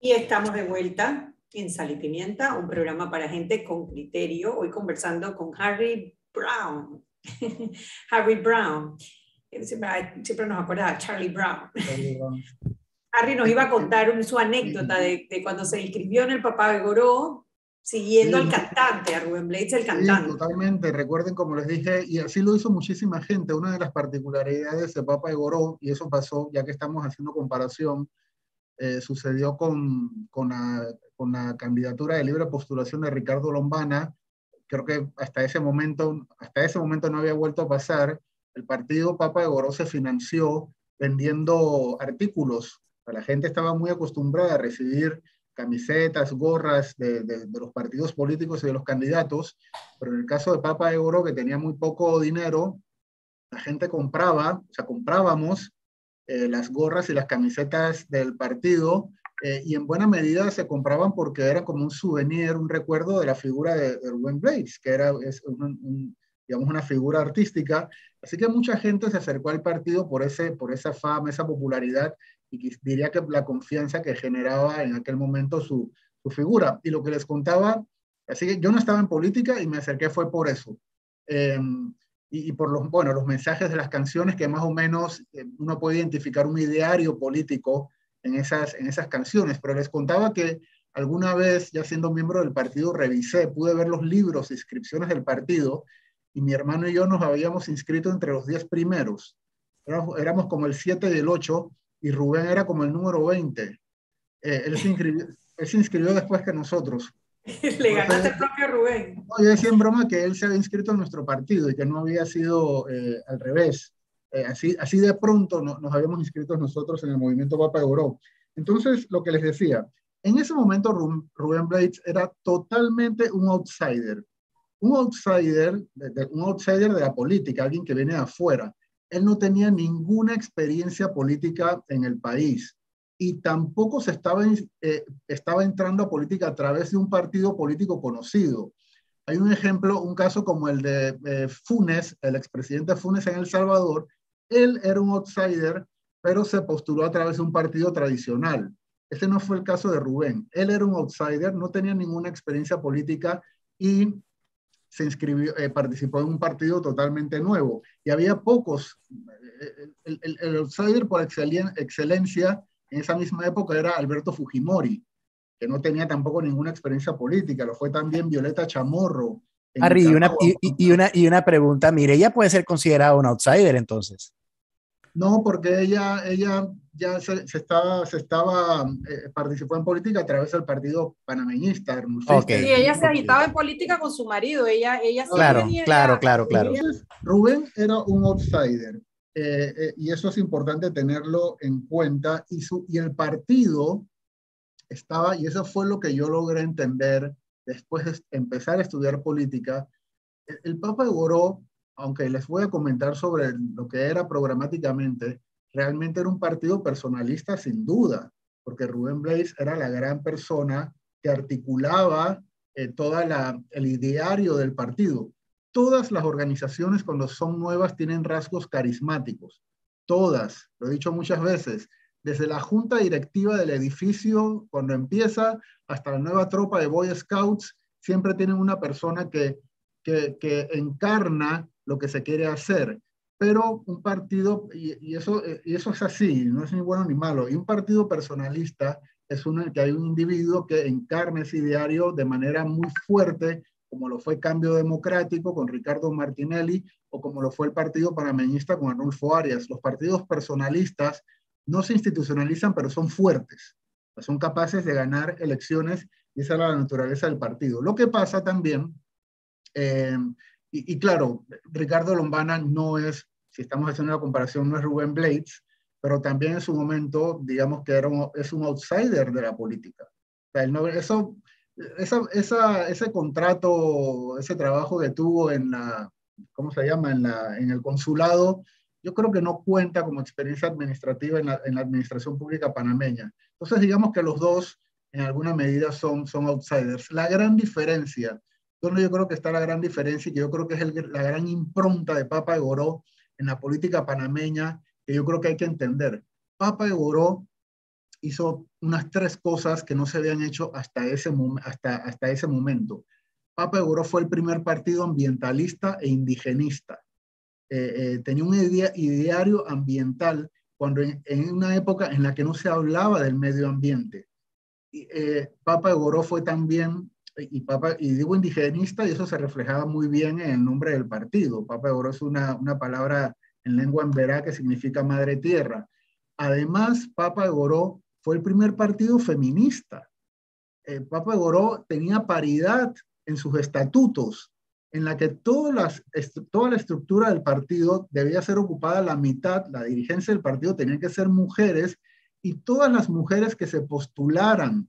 Y estamos de vuelta en Sal y Pimienta, un programa para gente con criterio. Hoy conversando con Harry Brown. Harry Brown. Siempre, nos acuerda Charlie Brown. Harry nos iba a contar su anécdota de, de, cuando se inscribió en el Papá de Goró, siguiendo al cantante, a Rubén Blades, el cantante. totalmente. Recuerden, como les dije, y así lo hizo muchísima gente. Una de las particularidades de Papa de Goró, y eso pasó, ya que estamos haciendo comparación, eh, sucedió con, con, la, con, la, candidatura de libre postulación de Ricardo Lombana. Creo que hasta ese momento, hasta ese momento no había vuelto a pasar. El partido Papa de Goró se financió vendiendo artículos. La gente estaba muy acostumbrada a recibir camisetas, gorras de, de, los partidos políticos y de los candidatos, pero en el caso de Papa de Goró, que tenía muy poco dinero, la gente compraba, o sea, comprábamos eh, las gorras y las camisetas del partido eh, y en buena medida se compraban porque era como un souvenir, un recuerdo de la figura de, de Blades, que era digamos una figura artística. Así que mucha gente se acercó al partido por, ese, por esa fama, esa popularidad y diría que la confianza que generaba en aquel momento su, su figura. Y lo que les contaba, así que yo no estaba en política y me acerqué fue por eso. Eh, y, por los, bueno, los mensajes de las canciones que más o menos eh, uno puede identificar un ideario político en esas, en esas canciones. Pero les contaba que alguna vez, ya siendo miembro del partido, revisé, pude ver los libros, inscripciones del partido, y mi hermano y yo nos habíamos inscrito entre los 10 primeros. Éramos, éramos como el 7 y el 8, y Rubén era como el número 20. Eh, él, se inscribió, él se inscribió después que nosotros. Le ganaste el propio Rubén. No, yo decía en broma que él se había inscrito en nuestro partido y que no había sido eh, al revés. Eh, así, así de pronto no, nos habíamos inscrito nosotros en el movimiento Papa Euro. Entonces, lo que les decía, en ese momento Rubén Blades era totalmente un outsider. Un outsider, de, un outsider de la política, alguien que viene de afuera. Él no tenía ninguna experiencia política en el país y tampoco se estaba, eh, estaba entrando a política a través de un partido político conocido. Hay un ejemplo, un caso como el de eh, Funes, el expresidente Funes en El Salvador. Él era un outsider, pero se postuló a través de un partido tradicional. Ese no fue el caso de Rubén. Él era un outsider, no tenía ninguna experiencia política y se inscribió, eh, participó en un partido totalmente nuevo. Y había pocos. El, el outsider por excelencia en esa misma época era Alberto Fujimori, que no tenía tampoco ninguna experiencia política, lo fue también Violeta Chamorro. Harry, y una, y, y, una, y una pregunta, mire, ella puede ser considerada un outsider entonces. No, porque ella, ella ya se, se estaba, se estaba eh, participó en política a través del partido panameñista. Okay. Sí, ella se agitaba en política con su marido, ella, ella claro, claro, claro, claro. Rubén era un outsider, eh, eh, y eso es importante tenerlo en cuenta. Y, el partido estaba, y eso fue lo que yo logré entender después de empezar a estudiar política, el, el Papa Goró, aunque les voy a comentar sobre lo que era programáticamente, realmente era un partido personalista sin duda, porque Rubén Blades era la gran persona que articulaba eh, toda la, el ideario del partido todas las organizaciones cuando son nuevas tienen rasgos carismáticos. Todas, lo he dicho muchas veces, desde la junta directiva del edificio, cuando empieza, hasta la nueva tropa de Boy Scouts, siempre tienen una persona que, que, encarna lo que se quiere hacer. Pero un partido, y, y, eso, y eso es así, no es ni bueno ni malo, y un partido personalista es uno en el que hay un individuo que encarna ese ideario de manera muy fuerte como lo fue Cambio Democrático con Ricardo Martinelli o como lo fue el Partido Panameñista con Arnulfo Arias. Los partidos personalistas no se institucionalizan, pero son fuertes, son capaces de ganar elecciones y esa es la naturaleza del partido. Lo que pasa también, eh, y, y, claro, Ricardo Lombana no es, si estamos haciendo una comparación, no es Rubén Blades, pero también en su momento, digamos que era un, es un outsider de la política. O sea, no, eso esa, esa, ese contrato, ese trabajo que tuvo en la, ¿cómo se llama? En, la, en el consulado, yo creo que no cuenta como experiencia administrativa en la, en la, administración pública panameña. Entonces, digamos que los dos, en alguna medida, son, son outsiders. La gran diferencia, donde yo creo que está la gran diferencia y que yo creo que es el, la gran impronta de Papa Goró en la política panameña, que yo creo que hay que entender. Papa Goró hizo unas tres cosas que no se habían hecho hasta ese, hasta, hasta ese momento. Papa Egoró fue el primer partido ambientalista e indigenista. Eh, eh, tenía un ideario ambiental cuando en, una época en la que no se hablaba del medio ambiente. Eh, Papa Egoró fue también, y, Papa, y digo indigenista, y eso se reflejaba muy bien en el nombre del partido. Papa Egoró es una, una palabra en lengua emberá que significa madre tierra. Además, Papa Egoró fue el primer partido feminista. Eh, Papa Egoró tenía paridad en sus estatutos en la que todas las, toda la estructura del partido debía ser ocupada la mitad, la dirigencia del partido tenía que ser mujeres y todas las mujeres que se postularan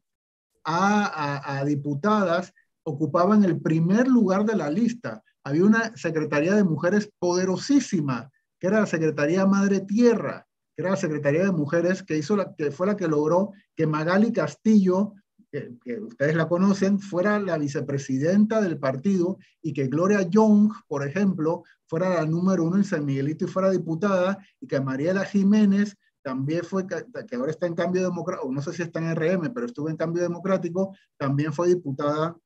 a, diputadas ocupaban el primer lugar de la lista. Había una Secretaría de Mujeres poderosísima, que era la Secretaría Madre Tierra, que era la Secretaría de Mujeres que, hizo la, que fue la que logró que Magali Castillo que, ustedes la conocen, fuera la vicepresidenta del partido y que Gloria Young, por ejemplo, fuera la número uno en San Miguelito y fuera diputada, y que Mariela Jiménez también fue, que ahora está en cambio democrático, no sé si está en RM, pero estuvo en cambio democrático, también fue diputada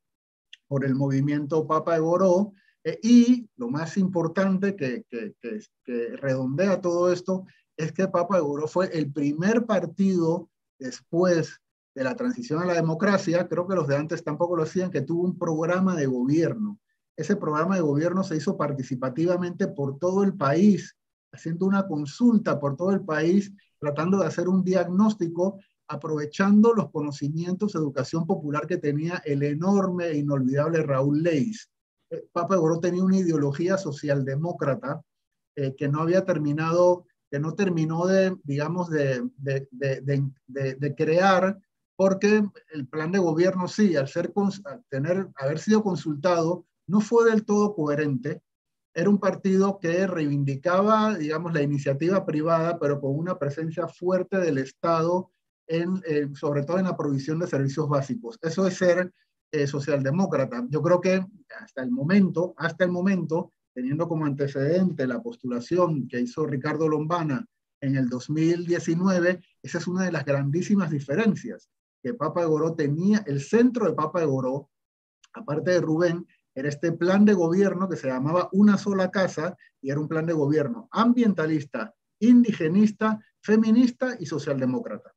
por el movimiento Papa de Boró. Eh, y lo más importante que, que, que, redondea todo esto es que Papa Boró fue el primer partido después de la transición a la democracia, creo que los de antes tampoco lo hacían, que tuvo un programa de gobierno. Ese programa de gobierno se hizo participativamente por todo el país, haciendo una consulta por todo el país, tratando de hacer un diagnóstico, aprovechando los conocimientos de educación popular que tenía el enorme e inolvidable Raúl Leis. Papa tenía una ideología socialdemócrata eh, que no había terminado, que no terminó de, digamos, de, de, de, de crear porque el plan de gobierno sí, al, ser, tener, haber sido consultado, no fue del todo coherente. Era un partido que reivindicaba, digamos, la iniciativa privada, pero con una presencia fuerte del Estado, en, sobre todo en la provisión de servicios básicos. Eso es ser eh, socialdemócrata. Yo creo que hasta el momento, hasta el momento, teniendo como antecedente la postulación que hizo Ricardo Lombana en el 2019, esa es una de las grandísimas diferencias que Papa de Goró tenía, el centro de Papa de Goró, aparte de Rubén, era este plan de gobierno que se llamaba Una sola casa y era un plan de gobierno ambientalista, indigenista, feminista y socialdemócrata.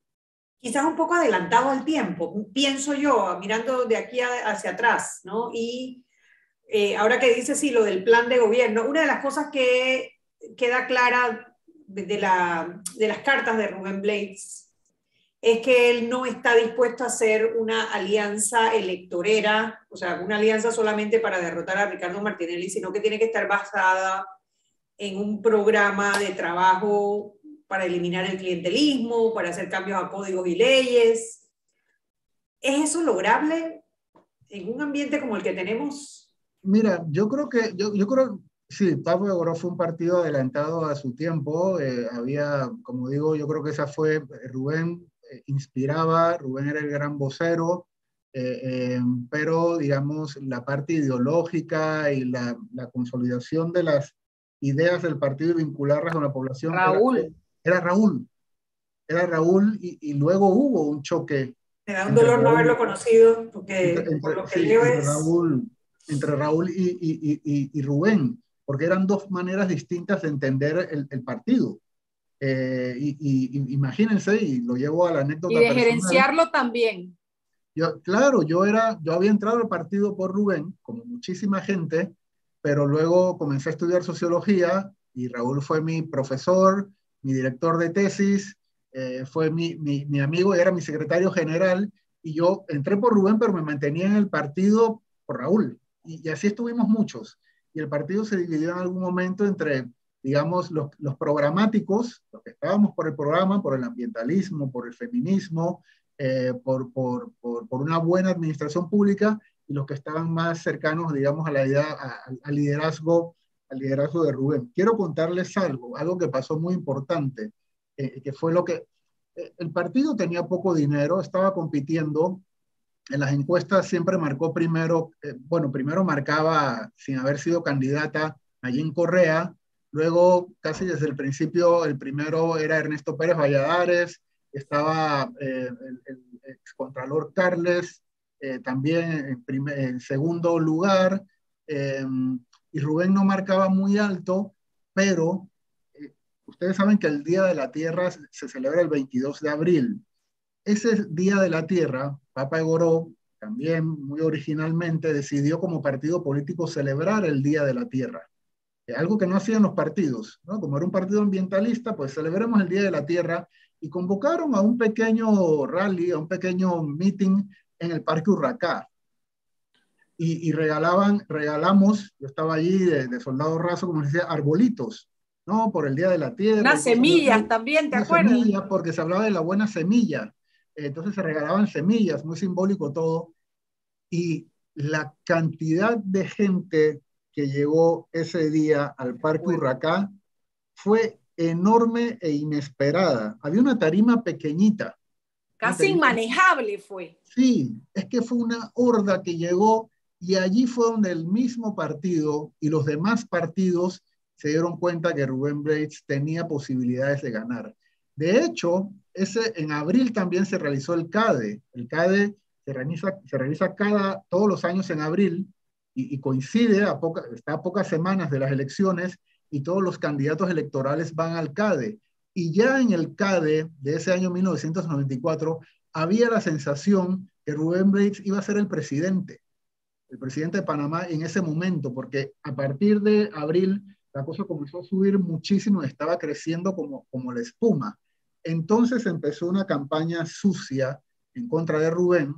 Quizás un poco adelantado al tiempo, pienso yo, mirando de aquí hacia atrás, ¿no? Y eh, ahora que dice sí lo del plan de gobierno, una de las cosas que queda clara de, la, de las cartas de Rubén Blades es que él no está dispuesto a hacer una alianza electorera, o sea, una alianza solamente para derrotar a Ricardo Martinelli, sino que tiene que estar basada en un programa de trabajo para eliminar el clientelismo, para hacer cambios a códigos y leyes. ¿Es eso lograble en un ambiente como el que tenemos? Mira, yo creo que, yo, yo creo, sí, Pablo Oro fue un partido adelantado a su tiempo. Eh, había, como digo, yo creo que esa fue Rubén eh, inspiraba, Rubén era el gran vocero, eh, eh, pero digamos la parte ideológica y la, la, consolidación de las ideas del partido y vincularlas con la población. Raúl. Era, Raúl. Era Raúl y, y, luego hubo un choque. Me da un dolor no haberlo conocido, porque entre, lo que entre Raúl, entre Raúl y, y, y, Rubén, porque eran dos maneras distintas de entender el, el partido. Eh, y, imagínense, y lo llevo a la anécdota. Y de gerenciarlo también. Yo, claro, yo, era, yo había entrado al partido por Rubén, como muchísima gente, pero luego comencé a estudiar sociología y Raúl fue mi profesor, mi director de tesis, eh, fue mi, mi, mi, amigo y era mi secretario general. Y yo entré por Rubén, pero me mantenía en el partido por Raúl. Y, así estuvimos muchos. Y el partido se dividió en algún momento entre digamos, los, los, programáticos, los que estábamos por el programa, por el ambientalismo, por el feminismo, eh, por, por, por, por, una buena administración pública, y los que estaban más cercanos, digamos, a la idea, al liderazgo, al liderazgo de Rubén. Quiero contarles algo, algo que pasó muy importante, eh, que fue lo que eh, el partido tenía poco dinero, estaba compitiendo en las encuestas siempre marcó primero, bueno, primero marcaba sin haber sido candidata allí en Correa, Luego, casi desde el principio, el primero era Ernesto Pérez Valladares, estaba eh, el, excontralor Carles eh, también en, en, segundo lugar, em, y Rubén no marcaba muy alto, pero ustedes saben que el Día de la Tierra se celebra el 22 de abril. Ese Día de la Tierra, Papa Egoró, también muy originalmente, decidió como partido político celebrar el Día de la Tierra. Algo que no hacían los partidos, ¿no? Como era un partido ambientalista, pues celebremos el Día de la Tierra y convocaron a un pequeño rally, a un pequeño meeting en el Parque Urracá. Y, regalaban, regalamos, yo estaba allí de, soldado raso, como decía, arbolitos, ¿no? Por el Día de la Tierra. Unas semillas también, ¿te acuerdas? Semillas, porque se hablaba de la buena semilla. Entonces se regalaban semillas, muy simbólico todo. Y la cantidad de gente que llegó ese día al Parque Urracá fue enorme e inesperada. Había una tarima pequeñita. Casi inmanejable fue. Sí, es que fue una horda que llegó y allí fue donde el mismo partido y los demás partidos se dieron cuenta que Rubén Blades tenía posibilidades de ganar. De hecho, ese, en abril también se realizó el CADE. El CADE se realiza, se realiza cada, todos los años en abril y, coincide, a está a pocas semanas de las elecciones y todos los candidatos electorales van al CADE. Y ya en el CADE de ese año 1994 había la sensación que Rubén Blades iba a ser el presidente, el presidente de Panamá en ese momento, porque a partir de abril la cosa comenzó a subir muchísimo, estaba creciendo como, como la espuma. Entonces empezó una campaña sucia en contra de Rubén,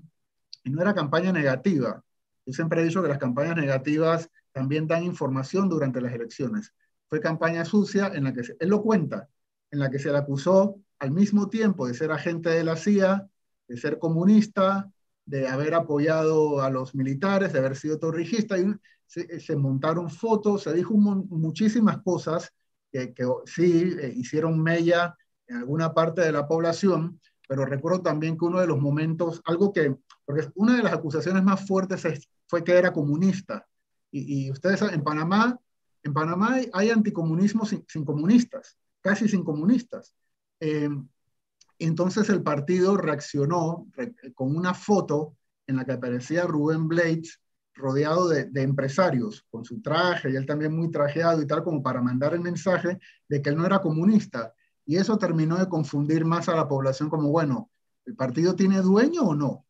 y no era campaña negativa. Yo siempre he dicho que las campañas negativas también dan información durante las elecciones. Fue campaña sucia en la que, él lo cuenta, en la que se le acusó al mismo tiempo de ser agente de la CIA, de ser comunista, de haber apoyado a los militares, de haber sido torrijista, y se, montaron fotos, se dijo muchísimas cosas que, sí eh, hicieron mella en alguna parte de la población, pero recuerdo también que uno de los momentos, algo que, porque una de las acusaciones más fuertes fue que era comunista. Y, ustedes en Panamá, en Panamá hay, anticomunismo sin, comunistas, casi sin comunistas. Eh, entonces el partido reaccionó con una foto en la que aparecía Rubén Blades rodeado de, empresarios, con su traje y él también muy trajeado y tal, como para mandar el mensaje de que él no era comunista. Y eso terminó de confundir más a la población como, bueno, ¿el partido tiene dueño o no?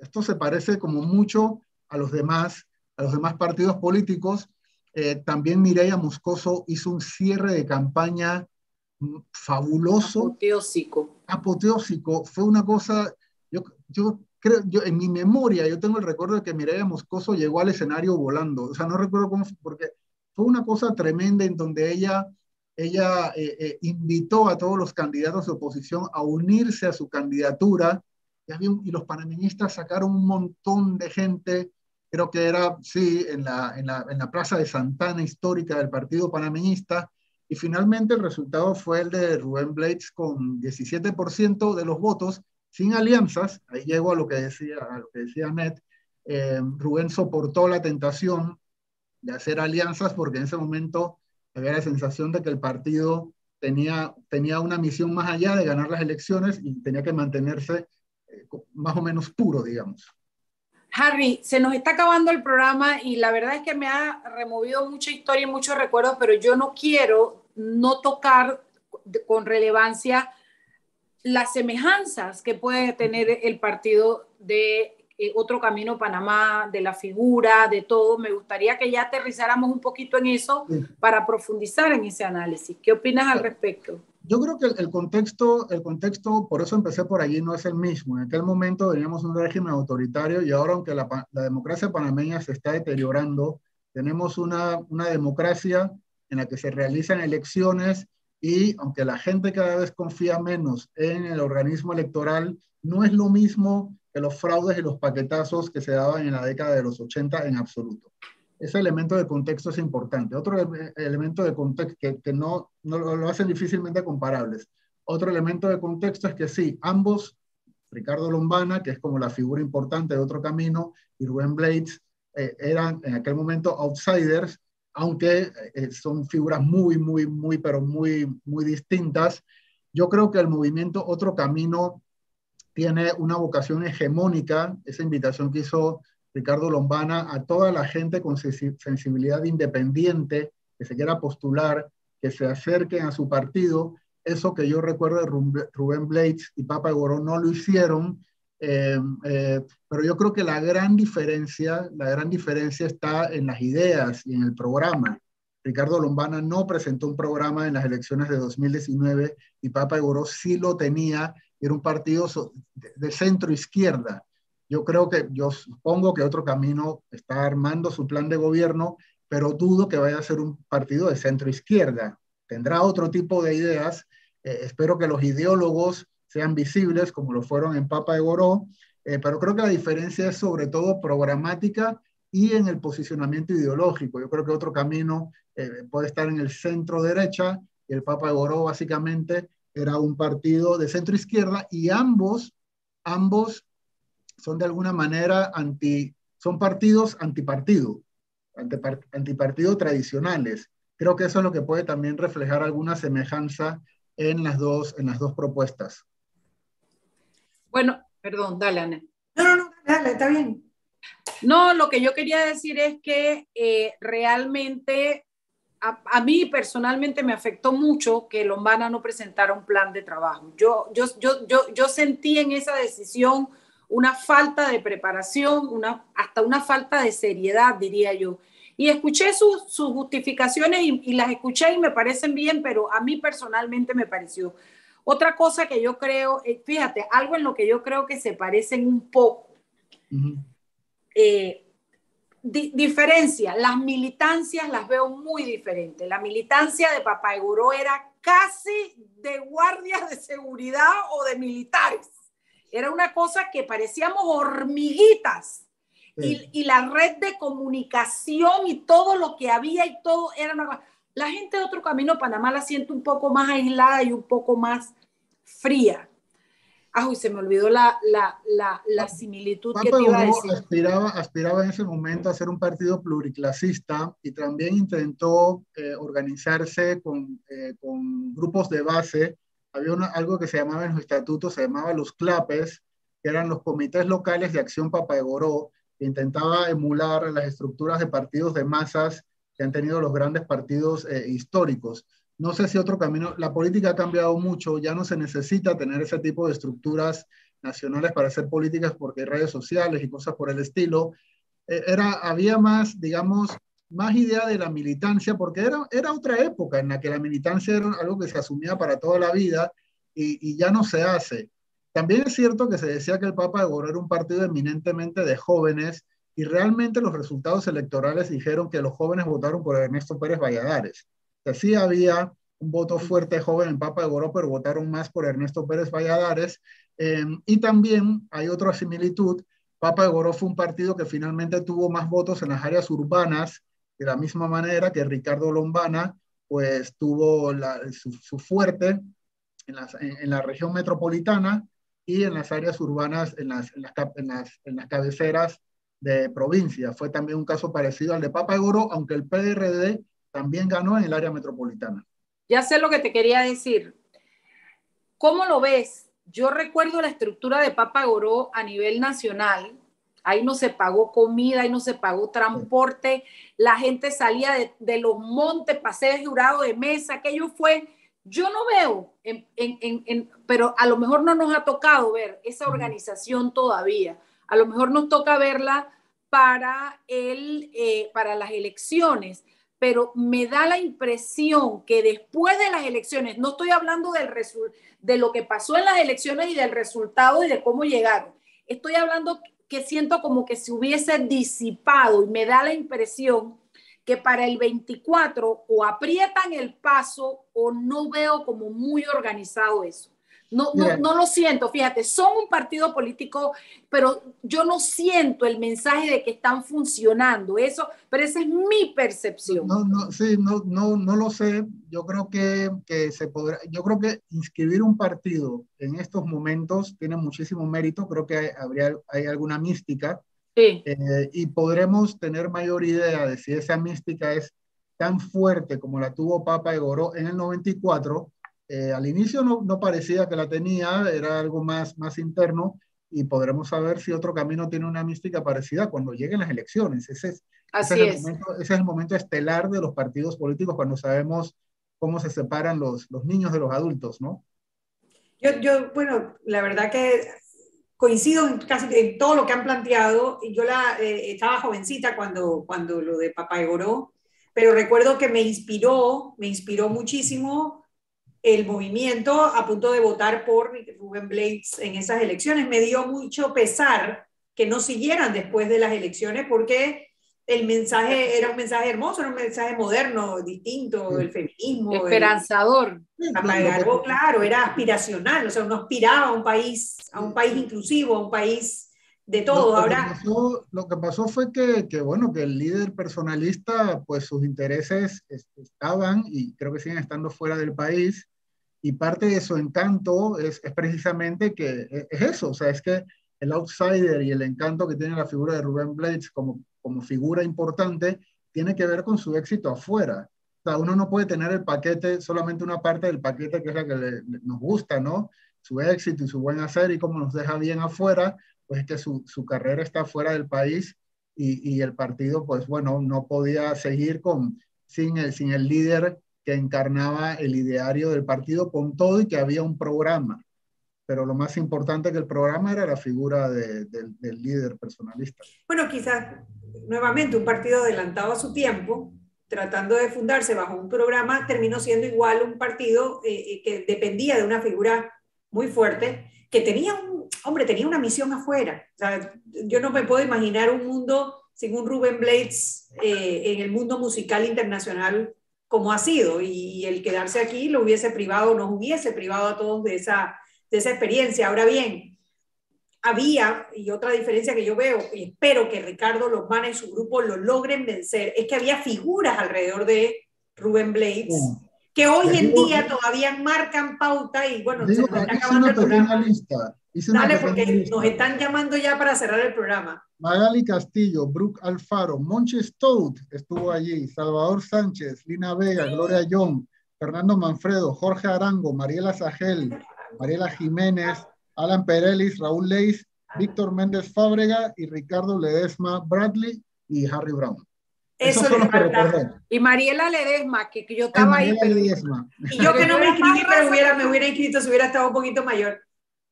Esto se parece como mucho a los demás, a los demás partidos políticos. Eh, también Mireya Moscoso hizo un cierre de campaña fabuloso. Apoteósico. Apoteósico. Fue una cosa, yo, yo yo, en mi memoria, yo tengo el recuerdo de que Mireya Moscoso llegó al escenario volando. O sea, no recuerdo cómo, porque fue una cosa tremenda en donde ella, ella eh, eh, invitó a todos los candidatos de oposición a unirse a su candidatura. Y, los panameñistas sacaron un montón de gente, creo que era, sí, en la, en la, en la plaza de Santana histórica del partido panameñista. Y finalmente el resultado fue el de Rubén Blades con 17% de los votos sin alianzas, ahí llego a lo que decía, a lo que decía Net, eh, Rubén soportó la tentación de hacer alianzas porque en ese momento había la sensación de que el partido tenía, tenía una misión más allá de ganar las elecciones y tenía que mantenerse eh, más o menos puro, digamos. Harry, se nos está acabando el programa y la verdad es que me ha removido mucha historia y muchos recuerdos, pero yo no quiero no tocar con relevancia las semejanzas que puede tener el partido de eh, Otro Camino Panamá, de la figura, de todo. Me gustaría que ya aterrizáramos un poquito en eso para profundizar en ese análisis. ¿Qué opinas al respecto? Yo creo que el, contexto, el contexto, por eso empecé por allí, no es el mismo. En aquel momento teníamos un régimen autoritario y ahora, aunque la, la democracia panameña se está deteriorando, tenemos una, una democracia en la que se realizan elecciones y aunque la gente cada vez confía menos en el organismo electoral, no es lo mismo que los fraudes y los paquetazos que se daban en la década de los 80 en absoluto. Ese elemento de contexto es importante. Otro elemento de contexto que, que no, no, lo hacen difícilmente comparables. Otro elemento de contexto es que sí, ambos, Ricardo Lombana, que es como la figura importante de otro camino, y Rubén Blades, eh, eran en aquel momento outsiders, aunque eh, son figuras muy, muy, muy, pero muy, muy distintas. Yo creo que el movimiento Otro Camino tiene una vocación hegemónica, esa invitación que hizo Ricardo Lombana a toda la gente con sensibilidad independiente que se quiera postular, que se acerquen a su partido. Eso que yo recuerdo de Rubén Blades y Papa Goró no lo hicieron, eh, eh, pero yo creo que la gran diferencia, la gran diferencia está en las ideas y en el programa. Ricardo Lombana no presentó un programa en las elecciones de 2019 y Papa Goró sí lo tenía, era un partido de centro izquierda yo creo que, yo supongo que otro camino está armando su plan de gobierno, pero dudo que vaya a ser un partido de centro izquierda. Tendrá otro tipo de ideas. Eh, espero que los ideólogos sean visibles como lo fueron en Papa de Goró, eh, pero creo que la diferencia es sobre todo programática y en el posicionamiento ideológico. Yo creo que otro camino eh, puede estar en el centro derecha y el Papa de Goró básicamente era un partido de centro izquierda y ambos, ambos son de alguna manera anti, son partidos antipartido, antipartido tradicionales. Creo que eso es lo que puede también reflejar alguna semejanza en las dos, en las dos propuestas. Bueno, perdón, dale, Ana. No, no, no, dale, está bien. No, lo que yo quería decir es que eh, realmente a, a, mí personalmente me afectó mucho que Lombana no presentara un plan de trabajo. Yo, yo, yo, yo, yo sentí en esa decisión una falta de preparación, una, hasta una falta de seriedad, diría yo. Y escuché sus, justificaciones y, las escuché y me parecen bien, pero a mí personalmente me pareció. Otra cosa que yo creo, eh, fíjate, algo en lo que yo creo que se parecen un poco. Eh, diferencia, las militancias las veo muy diferentes. La militancia de Papaguro era casi de guardias de seguridad o de militares era una cosa que parecíamos hormiguitas. Y, la red de comunicación y todo lo que había y todo era una La gente de otro camino, Panamá la siente un poco más aislada y un poco más fría. Ah, se me olvidó la, la, la, la similitud que te iba a decir. Aspiraba, aspiraba en ese momento a ser un partido pluriclasista y también intentó eh, organizarse con, eh, con grupos de base había algo que se llamaba en los estatutos, se llamaba los CLAPES, que eran los comités locales de acción Papagoró, que intentaba emular las estructuras de partidos de masas que han tenido los grandes partidos eh, históricos. No sé si otro camino, la política ha cambiado mucho, ya no se necesita tener ese tipo de estructuras nacionales para hacer políticas porque hay redes sociales y cosas por el estilo. Eh, era, había más, digamos, más idea de la militancia, porque era, era otra época en la que la militancia era algo que se asumía para toda la vida y, ya no se hace. También es cierto que se decía que el Papa de Goro era un partido eminentemente de jóvenes y realmente los resultados electorales dijeron que los jóvenes votaron por Ernesto Pérez Valladares. Que sí había un voto fuerte joven en Papa de Goro, pero votaron más por Ernesto Pérez Valladares. Eh, y también hay otra similitud. Papa de Goro fue un partido que finalmente tuvo más votos en las áreas urbanas de la misma manera que Ricardo Lombana, pues tuvo su, fuerte en, la región metropolitana y en las áreas urbanas, en las, en las, en las, cabeceras de provincia. Fue también un caso parecido al de Papa Goro, aunque el PRD también ganó en el área metropolitana. Ya sé lo que te quería decir. ¿Cómo lo ves? Yo recuerdo la estructura de Papa Goró a nivel nacional ahí no se pagó comida, ahí no se pagó transporte, la gente salía de, los montes, paseos jurado de mesa, aquello fue, yo no veo, pero a lo mejor no nos ha tocado ver esa organización todavía, a lo mejor nos toca verla para, el, eh, para las elecciones, pero me da la impresión que después de las elecciones, no estoy hablando del de lo que pasó en las elecciones y del resultado y de cómo llegaron, estoy hablando que siento como que se hubiese disipado y me da la impresión que para el 24 o aprietan el paso o no veo como muy organizado eso. No, no, no, lo siento, fíjate, son un partido político, pero yo no siento el mensaje de que están funcionando, eso, pero esa es mi percepción. No, no, sí, no, no, no lo sé, yo creo que, que se podrá, yo creo que inscribir un partido en estos momentos tiene muchísimo mérito, creo que hay, habría, hay alguna mística, sí. Eh, y podremos tener mayor idea de si esa mística es tan fuerte como la tuvo Papa Egoro en el 94, Eh, al inicio no, no, parecía que la tenía, era algo más, más interno y podremos saber si otro camino tiene una mística parecida cuando lleguen las elecciones. Ese es, Así ese es, es. El momento, ese es el momento estelar de los partidos políticos cuando sabemos cómo se separan los, los niños de los adultos, ¿no? Yo, yo, bueno, la verdad que coincido en casi en todo lo que han planteado. Yo la, eh, estaba jovencita cuando, cuando lo de Papá Egoró, pero recuerdo que me inspiró, me inspiró muchísimo el movimiento a punto de votar por Rubén Blades en esas elecciones. Me dio mucho pesar que no siguieran después de las elecciones porque el mensaje era un mensaje hermoso, era un mensaje moderno, distinto, del feminismo. Esperanzador. El, Papagago, claro, era aspiracional, o sea, uno aspiraba a un país, a un país inclusivo, a un país de todo. Lo, lo Ahora, que pasó, lo que pasó fue que, que, bueno, que el líder personalista, pues sus intereses estaban y creo que siguen estando fuera del país y parte de su encanto es, es precisamente que es, es eso, o sea, es que el outsider y el encanto que tiene la figura de Rubén Blades como, como figura importante tiene que ver con su éxito afuera. O sea, uno no puede tener el paquete, solamente una parte del paquete que es la que le, le, nos gusta, ¿no? Su éxito y su buen hacer y cómo nos deja bien afuera, pues es que su, su carrera está fuera del país y, y, el partido, pues bueno, no podía seguir con, sin, el, sin el líder que encarnaba el ideario del partido con todo y que había un programa pero lo más importante que el programa era la figura de, de, del líder personalista. Bueno, quizás nuevamente un partido adelantado a su tiempo, tratando de fundarse bajo un programa, terminó siendo igual un partido eh, que dependía de una figura muy fuerte, que tenía un, hombre, tenía una misión afuera. Yo no me puedo imaginar un mundo sin un Rubén Blades eh, en el mundo musical internacional como ha sido, y el quedarse aquí lo hubiese privado, nos hubiese privado a todos de esa de esa experiencia. Ahora bien, había, y otra diferencia que yo veo, y espero que Ricardo Lomana y su grupo lo logren vencer, es que había figuras alrededor de Rubén Blades que hoy en día todavía marcan pauta y bueno, digo, se nos está acabando el programa. Lista. Dale, porque lista. nos están llamando ya para cerrar el programa. Magali Castillo, Brooke Alfaro, Monche Stout estuvo allí, Salvador Sánchez, Lina Vega. Gloria Young, Fernando Manfredo, Jorge Arango, Mariela Sagel, Mariela Jiménez, Alan Perelis, Raúl Leis, Víctor Méndez Fábrega y Ricardo Ledesma Bradley y Harry Brown. Eso le falta. Y Mariela Ledesma, que, que yo estaba ahí. Pero... Ledesma. Y yo que no me inscribí, pero hubiera, me hubiera inscrito si hubiera estado un poquito mayor.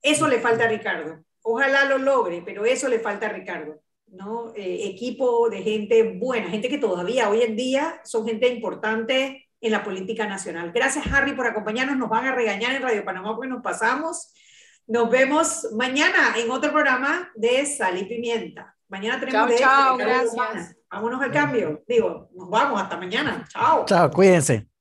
Eso le falta a Ricardo. Ojalá lo logre, pero eso le falta a Ricardo. ¿no? Eh, equipo de gente buena, gente que todavía hoy en día son gente importante en la política nacional. Gracias, Harry, por acompañarnos. Nos van a regañar en Radio Panamá porque nos pasamos. Nos vemos mañana en otro programa de Sal y Pimienta. Mañana tenemos chao, de chao, gracias. Vámonos al cambio. Digo, nos vamos hasta mañana. Chao. Chao, cuídense.